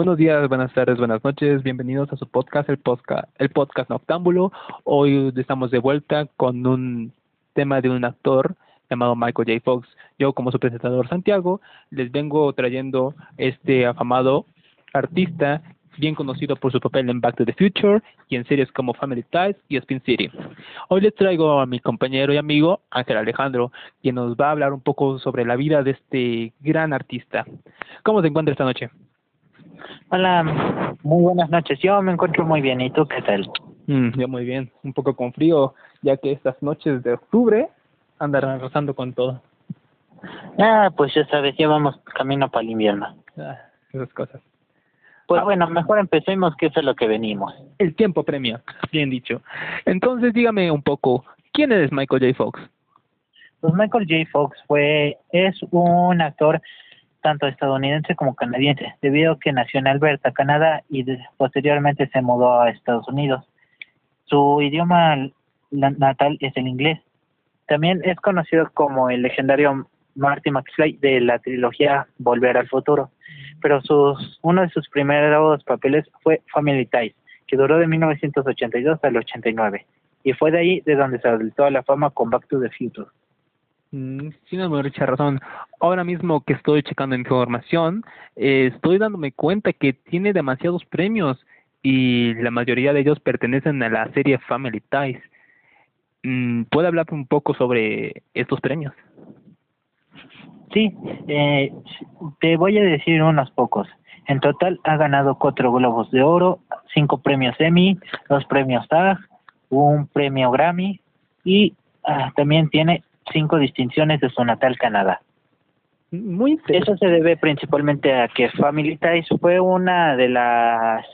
Buenos días, buenas tardes, buenas noches. Bienvenidos a su podcast, el podcast, el podcast Noctámbulo. Hoy estamos de vuelta con un tema de un actor llamado Michael J. Fox. Yo, como su presentador Santiago, les vengo trayendo este afamado artista bien conocido por su papel en Back to the Future y en series como Family Ties y Spin City. Hoy les traigo a mi compañero y amigo Ángel Alejandro, quien nos va a hablar un poco sobre la vida de este gran artista. ¿Cómo se encuentra esta noche? Hola, muy buenas noches. Yo me encuentro muy bien. ¿Y tú qué tal? Mm, yo muy bien. Un poco con frío, ya que estas noches de octubre andan rozando con todo. Ah, pues ya sabes, ya vamos camino para el invierno. Ah, esas cosas. Pues bueno, mejor empecemos, que eso es lo que venimos. El tiempo premia, bien dicho. Entonces, dígame un poco, ¿quién es Michael J. Fox? Pues Michael J. Fox fue, es un actor tanto estadounidense como canadiense, debido a que nació en Alberta, Canadá, y posteriormente se mudó a Estados Unidos. Su idioma natal es el inglés. También es conocido como el legendario Marty McFly de la trilogía Volver al Futuro pero sus, uno de sus primeros papeles fue Family Ties, que duró de 1982 al 89, y fue de ahí de donde se saltó a la fama con Back to the Future. Mm, no mucha razón. Ahora mismo que estoy checando información, eh, estoy dándome cuenta que tiene demasiados premios y la mayoría de ellos pertenecen a la serie Family Ties. Mm, ¿Puede hablar un poco sobre estos premios? Sí, eh, te voy a decir unos pocos. En total ha ganado cuatro Globos de Oro, cinco premios Emmy, dos premios TAG, un premio Grammy y ah, también tiene cinco distinciones de su natal Canadá. Muy Eso se debe principalmente a que Family Ties fue una de las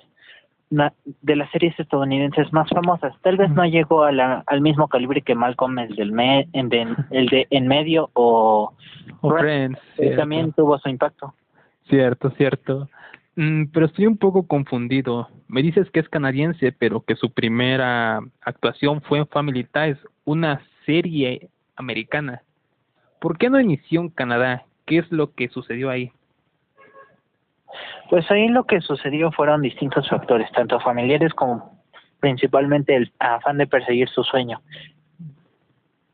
de las series estadounidenses más famosas. Tal vez no llegó a la, al mismo calibre que Malcolm el del me, en de, el de En Medio o, Friends. también tuvo su impacto. Cierto, cierto. Mm, pero estoy un poco confundido. Me dices que es canadiense, pero que su primera actuación fue en Family Ties, una serie americana. ¿Por qué no inició en Canadá? ¿Qué es lo que sucedió ahí? Pues ahí lo que sucedió fueron distintos factores, tanto familiares como principalmente el afán de perseguir su sueño.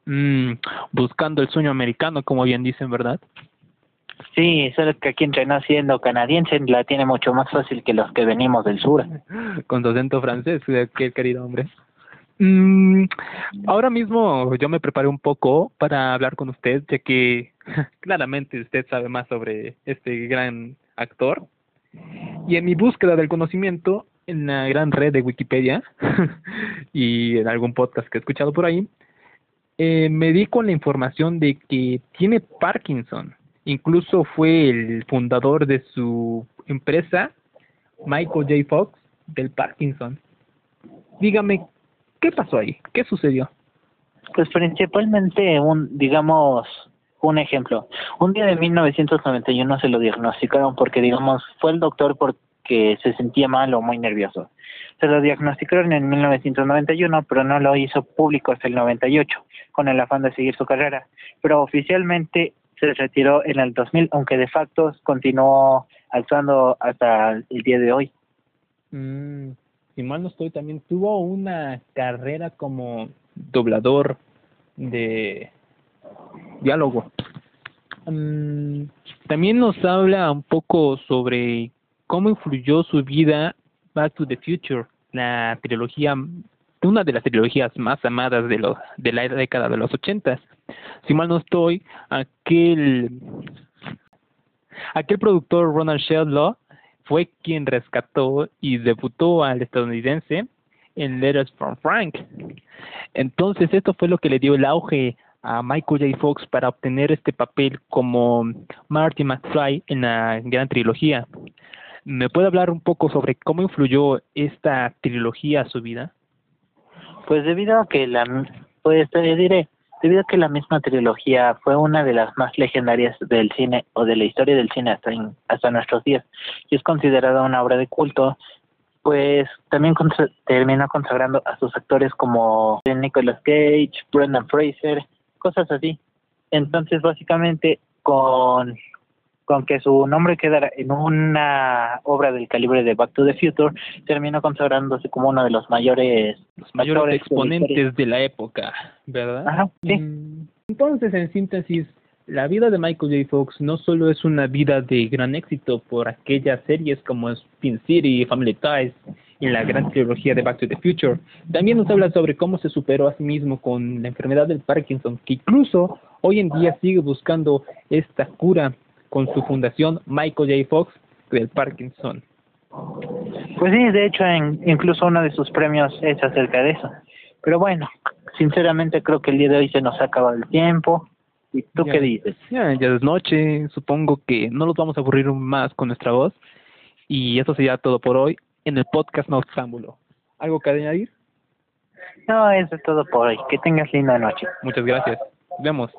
Mm, buscando el sueño americano, como bien dicen, ¿verdad? Sí, solo que aquí entrenó siendo canadiense la tiene mucho más fácil que los que venimos del sur. Con tu acento francés, qué querido hombre. Mm, ahora mismo yo me preparé un poco para hablar con usted, ya que claramente usted sabe más sobre este gran actor. Y en mi búsqueda del conocimiento, en la gran red de Wikipedia y en algún podcast que he escuchado por ahí, eh, me di con la información de que tiene Parkinson. Incluso fue el fundador de su empresa, Michael J. Fox, del Parkinson. Dígame, ¿qué pasó ahí? ¿Qué sucedió? Pues principalmente un, digamos, un ejemplo. Un día de 1991 se lo diagnosticaron porque, digamos, fue el doctor porque se sentía mal o muy nervioso. Se lo diagnosticaron en 1991, pero no lo hizo público hasta el 98, con el afán de seguir su carrera. Pero oficialmente se retiró en el 2000, aunque de facto continuó actuando hasta el día de hoy. Mm, si mal no estoy, también tuvo una carrera como doblador de diálogo. Mm, también nos habla un poco sobre cómo influyó su vida Back to the Future, la trilogía, una de las trilogías más amadas de, de la década de los ochentas. Si mal no estoy, aquel, aquel productor Ronald Sheldon fue quien rescató y debutó al estadounidense en Letters from Frank. Entonces esto fue lo que le dio el auge a Michael J. Fox para obtener este papel como Marty McFly en la gran trilogía. ¿Me puede hablar un poco sobre cómo influyó esta trilogía a su vida? Pues debido a que la, pues te diré, debido a que la misma trilogía fue una de las más legendarias del cine o de la historia del cine hasta, hasta nuestros días y es considerada una obra de culto, pues también terminó consagrando a sus actores como Nicolas Cage, Brendan Fraser, cosas así. Entonces, básicamente, con con que su nombre quedara en una obra del calibre de Back to the Future, terminó consagrándose como uno de los mayores, los mayores exponentes de la época, ¿verdad? Ajá, sí. Mm, entonces, en síntesis, la vida de Michael J. Fox no solo es una vida de gran éxito por aquellas series como Spin City, Family Ties y la gran trilogía de Back to the Future, también nos habla sobre cómo se superó a sí mismo con la enfermedad del Parkinson, que incluso hoy en día sigue buscando esta cura con su fundación Michael J. Fox del Parkinson. Pues sí, de hecho, incluso uno de sus premios es acerca de eso. Pero bueno, sinceramente creo que el día de hoy se nos ha acabado el tiempo. ¿Y tú qué dices? Ya, ya es noche, supongo que no los vamos a aburrir más con nuestra voz. Y eso sería todo por hoy en el podcast Noctámbulo. ¿Algo que añadir? No, eso es todo por hoy. Que tengas linda noche. Muchas gracias. Nos vemos.